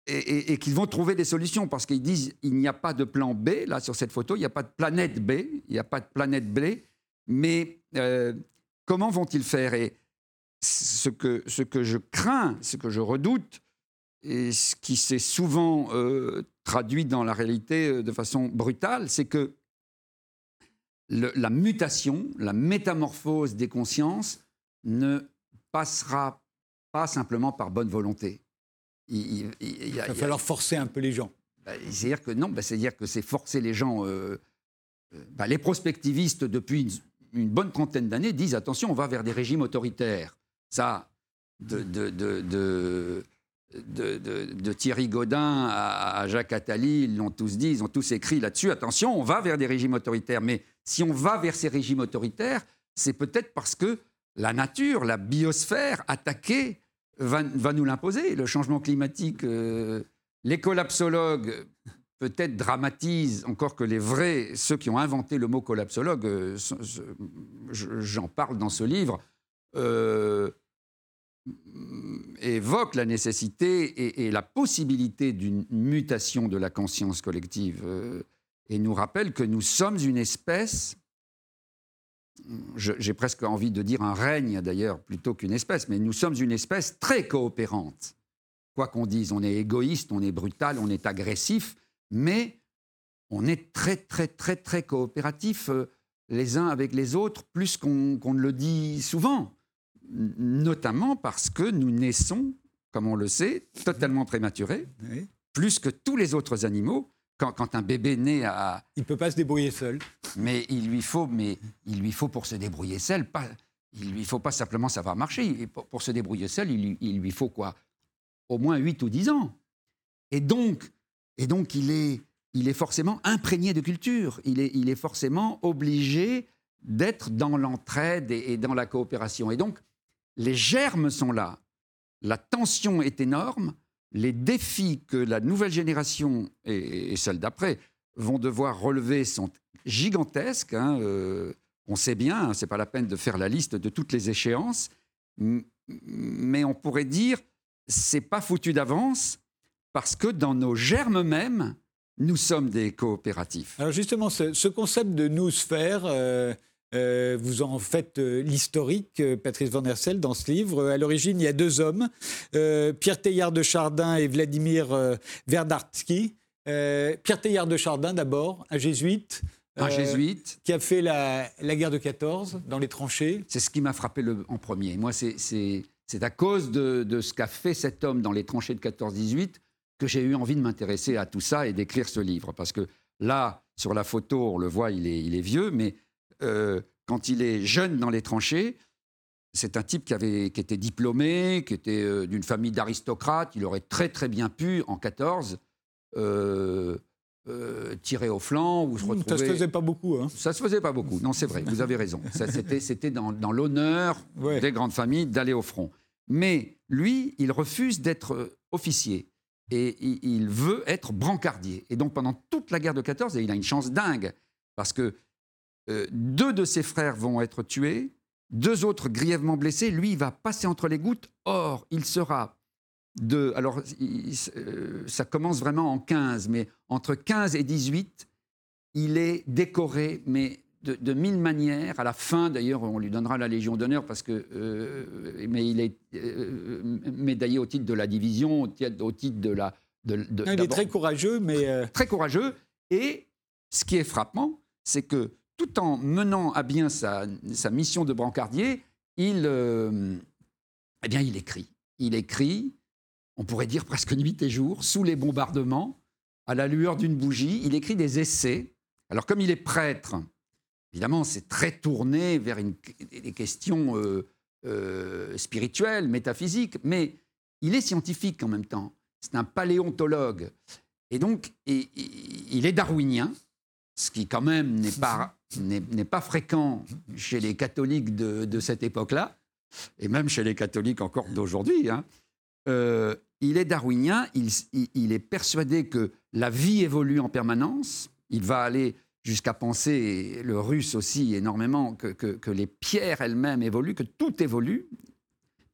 Speaker 3: et, qu'ils vont trouver des solutions parce qu'ils disent il n'y a pas de plan B là sur cette photo, il n'y a pas de planète B, il n'y a pas de planète B, mais euh, comment vont-ils faire? Et ce que, ce que je crains, ce que je redoute, et ce qui s'est souvent euh, traduit dans la réalité de façon brutale, c'est que la mutation, la métamorphose des consciences ne passera pas simplement par bonne volonté.
Speaker 1: Il, va falloir forcer un peu les gens.
Speaker 3: Bah, c'est-à-dire que non, bah, c'est-à-dire que c'est forcer les gens. Euh, euh, bah, les prospectivistes, depuis une, bonne trentaine d'années, disent attention, on va vers des régimes autoritaires. Ça, de, de de, Thierry Gaudin à, Jacques Attali, ils l'ont tous dit, ils ont tous écrit là-dessus. Attention, on va vers des régimes autoritaires. Mais si on va vers ces régimes autoritaires, c'est peut-être parce que la nature, la biosphère attaquée va, nous l'imposer. Le changement climatique, euh, les collapsologues peut-être dramatisent encore que les vrais, ceux qui ont inventé le mot collapsologue, euh, j'en parle dans ce livre, euh, évoque la nécessité et, la possibilité d'une mutation de la conscience collective euh, et nous rappelle que nous sommes une espèce, j'ai presque envie de dire un règne d'ailleurs plutôt qu'une espèce, mais nous sommes une espèce très coopérante. Quoi qu'on dise, on est égoïste, on est brutal, on est agressif, mais on est très très très très coopératif euh, les uns avec les autres, plus qu'on ne le dit souvent notamment parce que nous naissons, comme on le sait, totalement prématurés, plus que tous les autres animaux. Quand, un bébé naît à...
Speaker 1: Il ne peut pas se débrouiller seul.
Speaker 3: Mais il lui faut, mais il lui faut pour se débrouiller seul, pas, il lui faut pas simplement savoir marcher. pour, se débrouiller seul, il, lui faut quoi? Au moins 8 ou 10 ans. Et donc, et donc il, est, il est forcément imprégné de culture. Il est, il est forcément obligé d'être dans l'entraide et, et, dans la coopération. Et donc, les germes sont là. La tension est énorme. Les défis que la nouvelle génération et, celle d'après vont devoir relever sont gigantesques. Hein, euh, on sait bien, ce n'est pas la peine de faire la liste de toutes les échéances, mais on pourrait dire c'est pas foutu d'avance parce que dans nos germes mêmes, nous sommes des coopératifs.
Speaker 1: Alors justement, ce, concept de nous-sphère, euh, euh, vous en faites l'historique, Patrice Van Hersel, dans ce livre. À l'origine, il y a deux hommes, Pierre Teilhard de Chardin et Vladimir Verdartsky. Pierre Teilhard de Chardin, d'abord, un jésuite.
Speaker 3: Un jésuite.
Speaker 1: Qui a fait la, guerre de 14 dans les tranchées.
Speaker 3: C'est ce qui m'a frappé le, en premier. Moi, c'est à cause de, de ce qu'a fait cet homme dans les tranchées de 14-18 que j'ai eu envie de m'intéresser à tout ça et d'écrire ce livre. Parce que là, sur la photo, on le voit, il est, il est vieux, mais euh, quand il est jeune dans les tranchées, c'est un type qui, avait, qui était diplômé, qui était euh, d'une famille d'aristocrates. Il aurait très très bien pu, en 14, euh, tirer au flanc ou se retrouver...
Speaker 1: Ça se faisait pas beaucoup. Hein.
Speaker 3: Ça se faisait pas beaucoup. Non, c'est vrai, vous avez raison. C'était dans, dans l'honneur des grandes familles d'aller au front. Mais lui, il refuse d'être officier et il veut être brancardier. Et donc pendant toute la guerre de 14, et il a une chance dingue, parce que euh, deux de ses frères vont être tués, deux autres grièvement blessés, lui il va passer entre les gouttes, or il sera de... Alors euh, ça commence vraiment en 15, mais entre 15 et 18, il est décoré, mais de, mille manières. À la fin, d'ailleurs, on lui donnera la Légion d'honneur parce que, euh, mais il est médaillé au titre de la division, au titre de la. De,
Speaker 1: il est très courageux, mais
Speaker 3: très courageux. Et ce qui est frappant, c'est que tout en menant à bien sa, sa mission de brancardier, il, eh bien, il écrit. Il écrit, on pourrait dire presque nuit et jour, sous les bombardements, à la lueur d'une bougie. Il écrit des essais. Alors, comme il est prêtre, Évidemment, c'est très tourné vers des questions euh, euh, spirituelles, métaphysiques, mais il est scientifique en même temps. C'est un paléontologue. Et donc, il est darwinien, ce qui quand même n'est pas, pas fréquent chez les catholiques de, cette époque-là, et même chez les catholiques encore d'aujourd'hui. Hein. Euh, il est darwinien, il, est persuadé que la vie évolue en permanence. Il va aller jusqu'à penser, le russe aussi énormément, que, les pierres elles-mêmes évoluent, que tout évolue.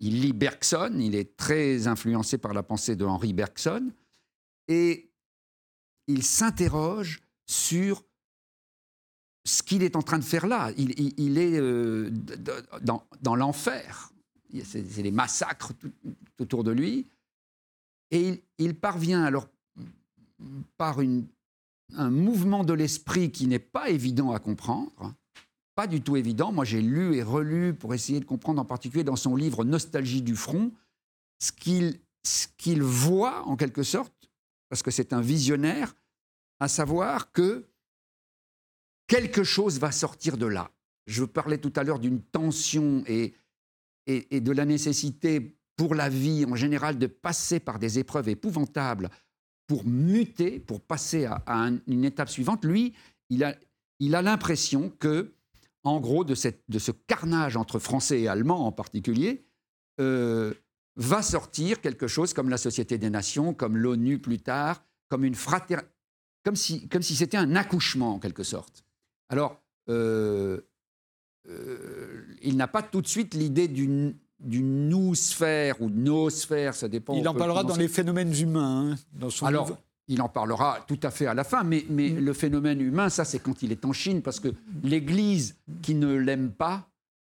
Speaker 3: Il lit Bergson, il est très influencé par la pensée de Henri Bergson, et il s'interroge sur ce qu'il est en train de faire là. Il, est euh, dans, l'enfer. C'est les massacres tout, autour de lui. Et il, parvient alors par un mouvement de l'esprit qui n'est pas évident à comprendre, pas du tout évident. Moi, j'ai lu et relu pour essayer de comprendre, en particulier dans son livre Nostalgie du front, ce qu'il voit en quelque sorte, parce que c'est un visionnaire, à savoir que quelque chose va sortir de là. Je parlais tout à l'heure d'une tension et, de la nécessité pour la vie en général de passer par des épreuves épouvantables pour muter, pour passer à, une étape suivante, lui, il a, l'impression que, en gros, de, ce carnage entre Français et Allemands en particulier, euh, va sortir quelque chose comme la Société des Nations, comme l'ONU plus tard, comme si c'était un accouchement en quelque sorte. Alors, euh, euh, il n'a pas tout de suite l'idée d'une d'une nous-sphère ou nos-sphère, ça dépend.
Speaker 1: Il en parlera dans les phénomènes humains, hein, dans son
Speaker 3: Alors, il en parlera tout à fait à la fin, mais, mais mm. le phénomène humain, ça c'est quand il est en Chine, parce que l'Église qui ne l'aime pas,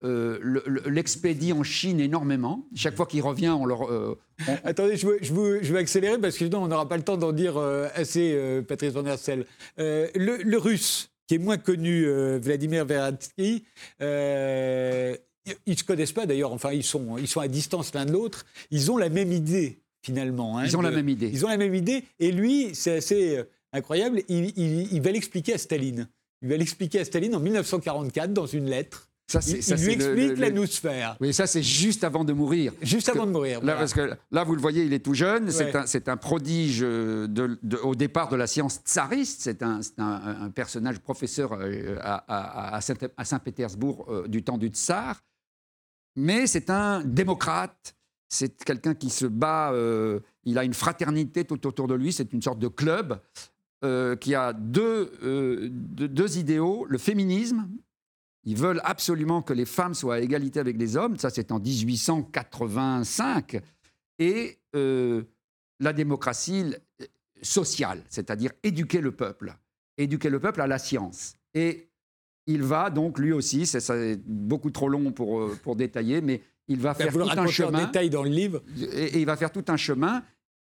Speaker 3: euh, l'expédie en Chine énormément. Chaque fois qu'il revient, on leur. Euh, *laughs*
Speaker 1: Attendez, je veux, je, veux, accélérer parce que sinon on n'aura pas le temps d'en dire euh, assez, Patrice Van Hersel. Le, le, russe, qui est moins connu, Vladimir Veratsky, ils ne se connaissent pas d'ailleurs, enfin ils sont, ils sont à distance l'un de l'autre, ils ont la même idée finalement.
Speaker 3: Hein, ils ont la même idée.
Speaker 1: Ils ont la même idée, et lui, c'est assez euh, incroyable, il, va l'expliquer à Staline. Il va l'expliquer à Staline en 1944 dans une lettre. Ça, il, ça, lui explique la noosphère.
Speaker 3: Oui, ça c'est juste avant de mourir.
Speaker 1: Juste avant de mourir.
Speaker 3: Là, parce que là, vous le voyez, il est tout jeune. C'est un, prodige euh, de, au départ de la science tsariste. C'est un, un, personnage professeur euh, à, à Saint-Pétersbourg du temps du tsar mais c'est un démocrate, c'est quelqu'un qui se bat, euh, il a une fraternité tout autour de lui, c'est une sorte de club euh, qui a euh, deux, deux, idéaux, le féminisme, ils veulent absolument que les femmes soient à égalité avec les hommes, ça c'est en 1885, et la démocratie, social, c'est-à-dire éduquer le peuple, éduquer le peuple à la science. Et il va donc lui aussi, c'est beaucoup trop long pour, euh, pour détailler, mais il va faire tout un chemin.
Speaker 1: En détail dans le livre.
Speaker 3: Et, il va faire tout un chemin.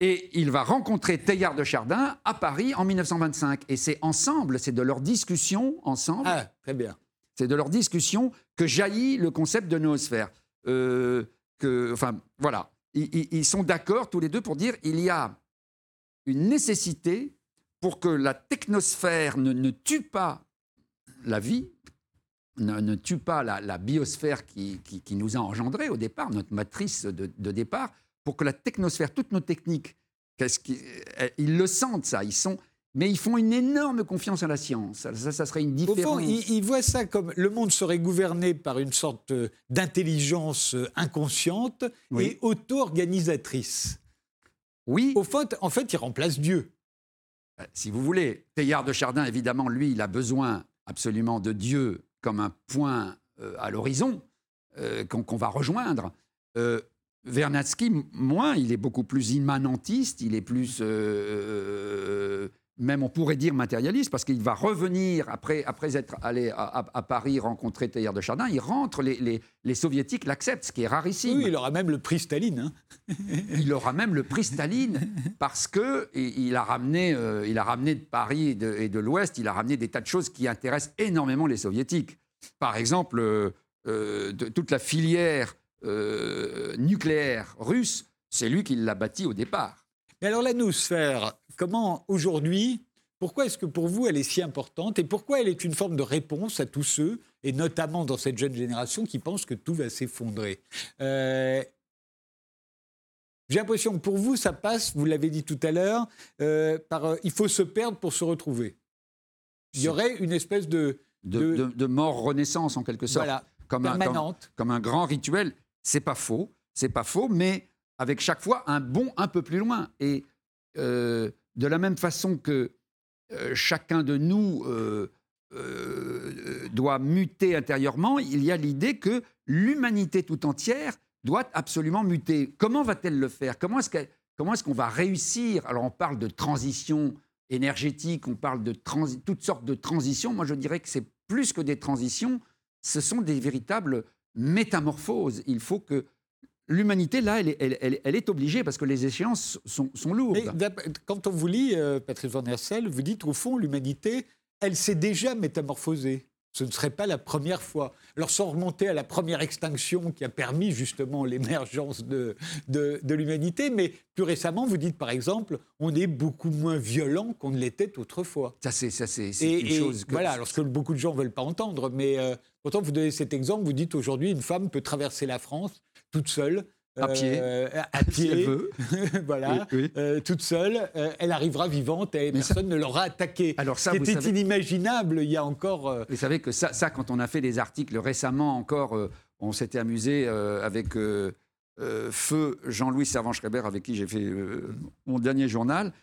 Speaker 3: Et il va rencontrer Teilhard de Chardin à Paris en 1925. Et c'est ensemble, c'est de leur discussion ensemble.
Speaker 1: Ah, très bien.
Speaker 3: C'est de leur discussion que jaillit le concept de noosphère. Euh, enfin, voilà. Ils, sont d'accord tous les deux pour dire il y a une nécessité pour que la technosphère ne, tue pas la vie, ne, tue pas la, biosphère qui, nous a engendrés au départ, notre matrice de, départ, pour que la technosphère, toutes nos techniques, eh, ils le sentent ça, ils sont, mais ils font une énorme confiance à la science. Ça, ça serait une différence. Au fond,
Speaker 1: ils, voient ça comme le monde serait gouverné par une sorte d'intelligence inconsciente et auto-organisatrice.
Speaker 3: Oui.
Speaker 1: Au fond, en fait, il remplace Dieu.
Speaker 3: Euh, si vous voulez, Teilhard de Chardin, évidemment, lui, il a besoin absolument de Dieu comme un point euh, à l'horizon euh, qu'on va rejoindre. Euh, Vernadsky, moins, il est beaucoup plus immanentiste, il est plus même on pourrait dire matérialiste, parce qu'il va revenir, après, après être allé à, Paris rencontrer Teilhard de Chardin, il rentre, les, les, soviétiques l'acceptent, ce qui est rarissime.
Speaker 1: Oui, il aura même le prix Staline.
Speaker 3: Hein. *laughs* il aura même le prix Staline, parce que il a ramené, euh, il a ramené de Paris et de, l'Ouest, il a ramené des tas de choses qui intéressent énormément les soviétiques. Par exemple, euh, euh, de, toute la filière nucléaire russe, c'est lui qui l'a bâti au départ.
Speaker 1: Mais alors la noosphère, comment aujourd'hui, pourquoi est-ce que pour vous elle est si importante et pourquoi elle est une forme de réponse à tous ceux, et notamment dans cette jeune génération, qui pensent que tout va s'effondrer? Euh, J'ai l'impression que pour vous, ça passe, vous l'avez dit tout à l'heure, euh, par euh, il faut se perdre pour se retrouver. Il y aurait une espèce de...
Speaker 3: De, mort-renaissance en quelque sorte.
Speaker 1: Voilà,
Speaker 3: comme
Speaker 1: permanente.
Speaker 3: Un, comme un grand rituel. C'est pas faux, c'est pas faux, mais avec chaque fois un bond un peu plus loin. Et euh, de la même façon que euh, chacun de nous euh, doit muter intérieurement, il y a l'idée que l'humanité tout entière doit absolument muter. Comment va-t-elle le faire? Comment est-ce comment est-ce qu'on va réussir? Alors on parle de transition énergétique, on parle de toutes sortes de transitions. Moi je dirais que c'est plus que des transitions, ce sont des véritables métamorphoses. Il faut que l'humanité, là, elle est, obligée parce que les échéances sont, lourdes.
Speaker 1: quand on vous lit, euh, Patrick Van Hersel, vous dites au fond, l'humanité, elle s'est déjà métamorphosée. Ce ne serait pas la première fois. Alors sans remonter à la première extinction qui a permis justement l'émergence de, de, l'humanité, mais plus récemment, vous dites par exemple, on est beaucoup moins violent qu'on ne l'était autrefois.
Speaker 3: Ça c'est ça c'est une chose.
Speaker 1: Que... Voilà, alors ce que beaucoup de gens veulent pas entendre, mais euh, pourtant vous donnez cet exemple, vous dites aujourd'hui une femme peut traverser la France toute seule.
Speaker 3: À pied.
Speaker 1: Euh, à pied. Si elle veut. *laughs* voilà. Euh, toute seule. Euh, elle arrivera vivante et personne ne l'aura attaquée. Alors ça, C'était inimaginable il y a encore.
Speaker 3: Vous savez que ça, ça, quand on a fait des articles récemment encore, on s'était amusé avec Feu Jean-Louis Servan-Schreiber, avec qui j'ai fait mon dernier journal.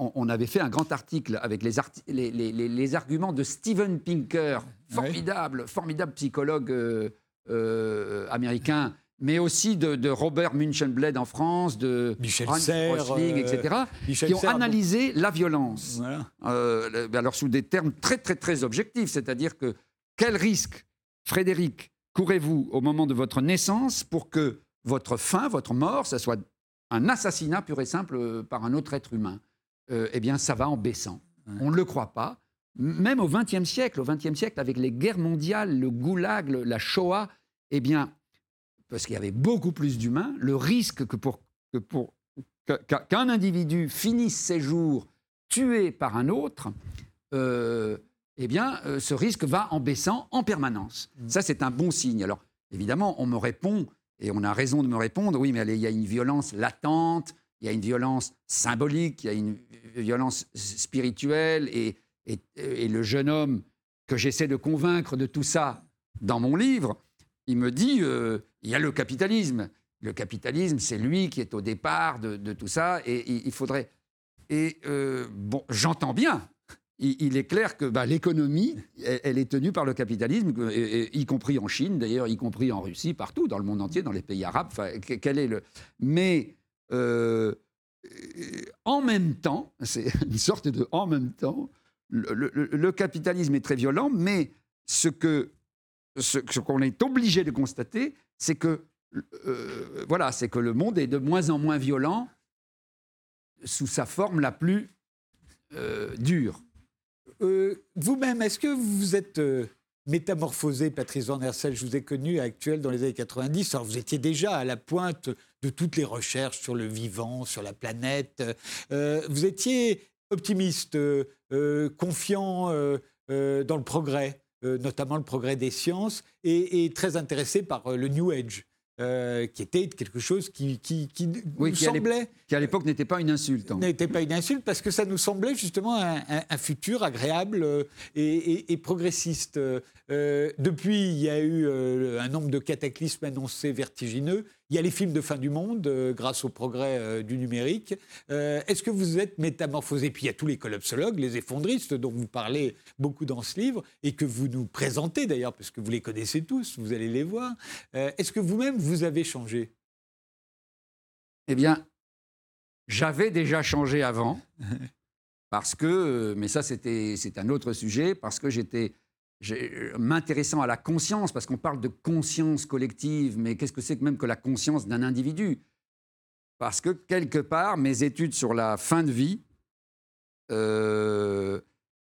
Speaker 3: On, avait fait un grand article avec les, les, les, arguments de Steven Pinker, formidable, formidable psychologue américains, mais aussi de, Robert Münchenbled en France, de
Speaker 1: Michel Serres,
Speaker 3: etc., euh, qui ont analysé la violence. Euh, alors sous des termes très très très objectifs, c'est-à-dire que quel risque, Frédéric, courez-vous au moment de votre naissance pour que votre fin, votre mort, ça soit un assassinat pur et simple par un autre être humain? Eh bien, ça va en baissant. On ne le croit pas. Même au XXe siècle, au XXe siècle, avec les guerres mondiales, le goulag, la Shoah, eh bien, parce qu'il y avait beaucoup plus d'humains, le risque que pour, qu'un individu finisse ses jours tué par un autre, euh, eh bien, euh, ce risque va en baissant en permanence. Mmh. Ça, c'est un bon signe. Alors, évidemment, on me répond, et on a raison de me répondre, oui, mais il y a une violence latente, il y a une violence symbolique, il y a une violence spirituelle, et, et le jeune homme que j'essaie de convaincre de tout ça dans mon livre, il me dit, euh, il y a le capitalisme. Le capitalisme, c'est lui qui est au départ de, tout ça, et il, faudrait... Et euh, bon, j'entends bien. Il, est clair que bah, l'économie, elle, est tenue par le capitalisme, y compris en Chine, d'ailleurs, y compris en Russie, partout, dans le monde entier, dans les pays arabes. quel est le... Mais euh, en même temps, c'est une sorte de en même temps, le, capitalisme est très violent, mais ce que ce, qu'on est obligé de constater, c'est que euh, voilà, c'est que le monde est de moins en moins violent sous sa forme la plus euh, dure.
Speaker 1: Euh, vous-même, est-ce que vous êtes métamorphosé, Patrice Van Hersel? Je vous ai connu actuel dans les années 90. Alors vous étiez déjà à la pointe de toutes les recherches sur le vivant, sur la planète. vous étiez optimiste, confiant dans le progrès? Notamment le progrès des sciences, et très intéressé par le New Age. Euh, qui était quelque chose qui, qui, qui nous semblait...
Speaker 3: qui à l'époque n'était pas une insulte. Hein.
Speaker 1: N'était pas une insulte parce que ça nous semblait justement un, futur agréable euh, et, progressiste. Euh, depuis, il y a eu un nombre de cataclysmes annoncés vertigineux. Il y a les films de fin du monde euh, grâce au progrès euh, du numérique. Euh, est-ce que vous êtes métamorphosé? Puis il y a tous les collapsologues, les effondristes dont vous parlez beaucoup dans ce livre et que vous nous présentez d'ailleurs, parce que vous les connaissez tous, vous allez les voir. Est-ce que vous-même, vous avez changé?
Speaker 3: Eh bien, j'avais déjà changé avant, parce que, mais ça c'était un autre sujet, parce que j'étais m'intéressant à la conscience, parce qu'on parle de conscience collective, mais qu'est-ce que c'est que même que la conscience d'un individu? Parce que quelque part, mes études sur la fin de vie euh,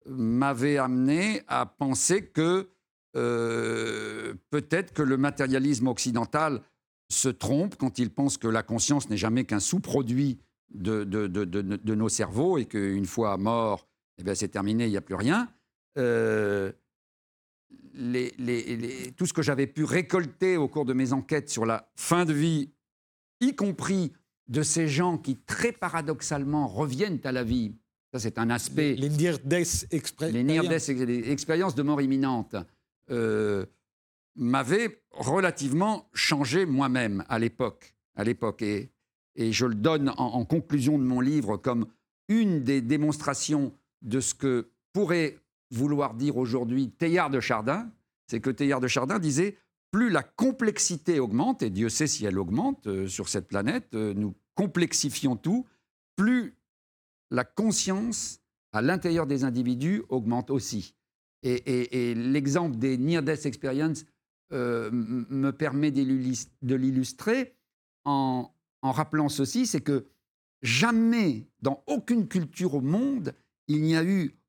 Speaker 3: m'avaient amené à penser que euh, peut-être que le matérialisme occidental se trompe quand il pense que la conscience n'est jamais qu'un sous-produit de, de, nos cerveaux et qu'une fois mort, eh c'est terminé, il n'y a plus rien tout ce que j'avais pu récolter au cours de mes enquêtes sur la fin de vie, y compris de ces gens qui, très paradoxalement, reviennent à la vie. Ça, c'est un aspect.
Speaker 1: Les near-death expériences.
Speaker 3: Les expériences de mort imminente. Euh, m'avaient relativement changé moi-même à l'époque. À l'époque. Et, et, je le donne en, en, conclusion de mon livre comme une des démonstrations de ce que pourrait vouloir dire aujourd'hui Teilhard de Chardin, c'est que Teilhard de Chardin disait plus la complexité augmente, et Dieu sait si elle augmente euh, sur cette planète, euh, nous complexifions tout, plus la conscience à l'intérieur des individus augmente aussi. Et, l'exemple des Near-Death Experience euh, me permet de l'illustrer en, en rappelant ceci, c'est que jamais, dans aucune culture au monde, il n'y a eu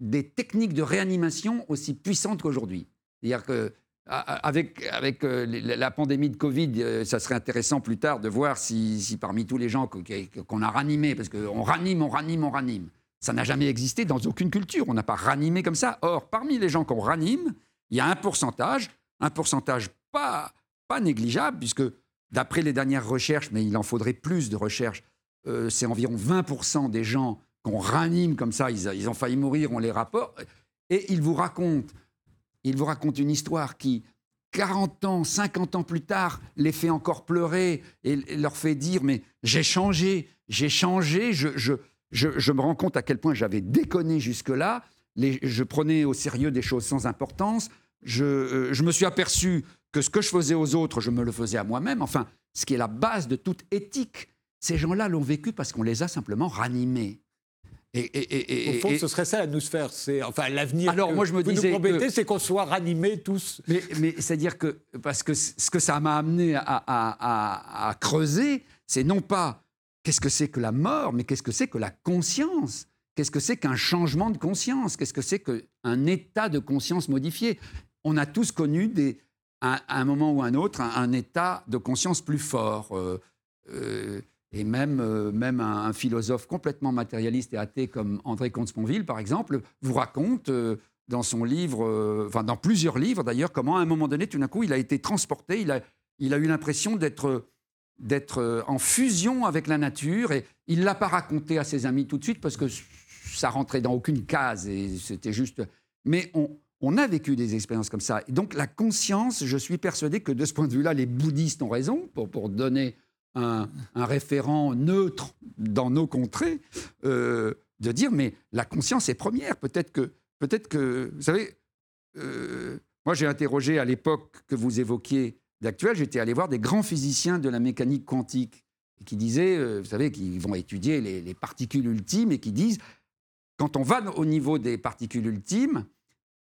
Speaker 3: des techniques de réanimation aussi puissantes qu'aujourd'hui. C'est-à-dire que avec, euh, la pandémie de Covid, euh, ça serait intéressant plus tard de voir si, parmi tous les gens qu'on a ranimés, parce qu'on ranime, on ranime, on ranime, ça n'a jamais existé dans aucune culture. On n'a pas ranimé comme ça. Or, parmi les gens qu'on ranime, il y a un pourcentage, un pourcentage pas, pas négligeable, puisque d'après les dernières recherches, mais il en faudrait plus de recherches, euh, c'est environ 20% des gens qu'on ranime comme ça, ils, ont failli mourir, on les rapporte, et ils vous racontent, ils vous racontent une histoire qui, 40 ans, 50 ans plus tard, les fait encore pleurer et leur fait dire mais j'ai changé, j'ai changé, je, me rends compte à quel point j'avais déconné jusque-là, je prenais au sérieux des choses sans importance, euh, je me suis aperçu que ce que je faisais aux autres, je me le faisais à moi-même, enfin, ce qui est la base de toute éthique. Ces gens-là l'ont vécu parce qu'on les a simplement ranimés.
Speaker 1: Et, Au fond, ce serait ça la nousphère. C'est enfin l'avenir. Alors moi je me disais, nous c'est qu'on soit ranimés tous.
Speaker 3: Mais, mais c'est-à-dire que parce que ce que ça m'a amené à, creuser, c'est non pas qu'est-ce que c'est que la mort, mais qu'est-ce que c'est que la conscience. Qu'est-ce que c'est qu'un changement de conscience? Qu'est-ce que c'est qu'un état de conscience modifié? On a tous connu des, à, un moment ou un autre un, état de conscience plus fort. Euh, euh, et même, euh, même un, philosophe complètement matérialiste et athée comme André Comte-Sponville, par exemple, vous raconte euh, dans son livre, euh, enfin dans plusieurs livres d'ailleurs, comment à un moment donné, tout d'un coup, il a été transporté, il a, il a eu l'impression d'être d'être en fusion avec la nature et il l'a pas raconté à ses amis tout de suite parce que ça rentrait dans aucune case et c'était juste... Mais on, on a vécu des expériences comme ça. Et donc la conscience, je suis persuadé que de ce point de vue-là, les bouddhistes ont raison pour, pour donner un, référent neutre dans nos contrées, euh, de dire mais la conscience est première. Peut-être que, peut-être que, vous savez, euh, moi j'ai interrogé à l'époque que vous évoquiez d'actuel, j'étais allé voir des grands physiciens de la mécanique quantique. qui disaient, euh, vous savez, qui vont étudier les, particules ultimes et qui disent, quand on va au niveau des particules ultimes,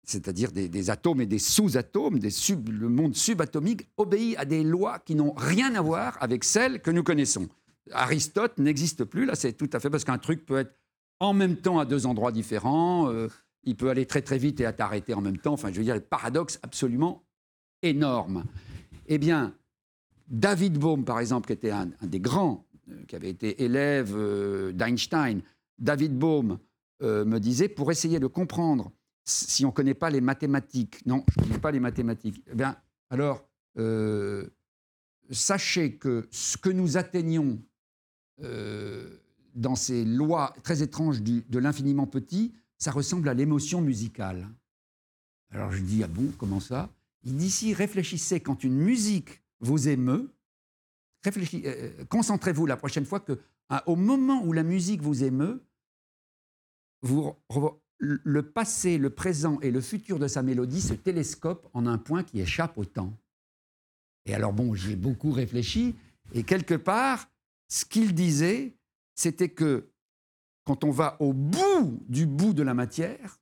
Speaker 3: c'est-à-dire des, atomes et des sous-atomes, le monde subatomique obéit à des lois qui n'ont rien à voir avec celles que nous connaissons. Aristote n'existe plus, là c'est tout à fait parce qu'un truc peut être en même temps à deux endroits différents, euh, il peut aller très très vite et être arrêté en même temps, enfin je veux dire, le paradoxe absolument énorme. Eh bien, David Bohm, par exemple, qui était un, des grands, euh, qui avait été élève euh, d'Einstein, David Bohm me disait, pour essayer de comprendre si on ne connaît pas les mathématiques, non, je ne connais pas les mathématiques, eh bien, alors, sachez que ce que nous atteignons dans ces lois très étranges de l'infiniment petit, ça ressemble à l'émotion musicale. Alors je dis, ah bon, comment ça? Il dit, si réfléchissez quand une musique vous émeut, euh, concentrez-vous la prochaine fois que, au moment où la musique vous émeut, vous, le passé, le présent et le futur de sa mélodie se télescopent en un point qui échappe au temps. Et alors bon, j'ai beaucoup réfléchi, et quelque part, ce qu'il disait, c'était que quand on va au bout du bout de la matière,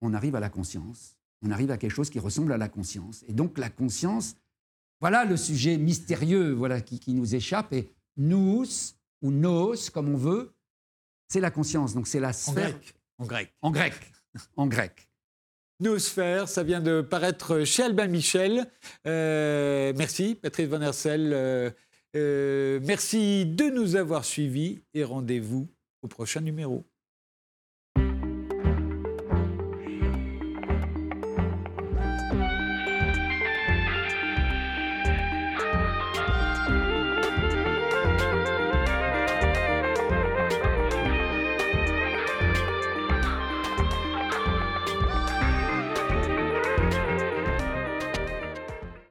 Speaker 3: on arrive à la conscience. On arrive à quelque chose qui ressemble à la conscience. Et donc la conscience, voilà le sujet mystérieux voilà, qui, nous échappe. Et nous, ou nos, comme on veut, c'est la conscience. Donc c'est la sphère.
Speaker 1: En grec.
Speaker 3: En grec. *laughs* En grec.
Speaker 1: Noosphère, ça vient de paraître chez Albin Michel. Euh, merci, Patrice Van Hersel. Euh, euh, merci de nous avoir suivis et rendez-vous au prochain numéro.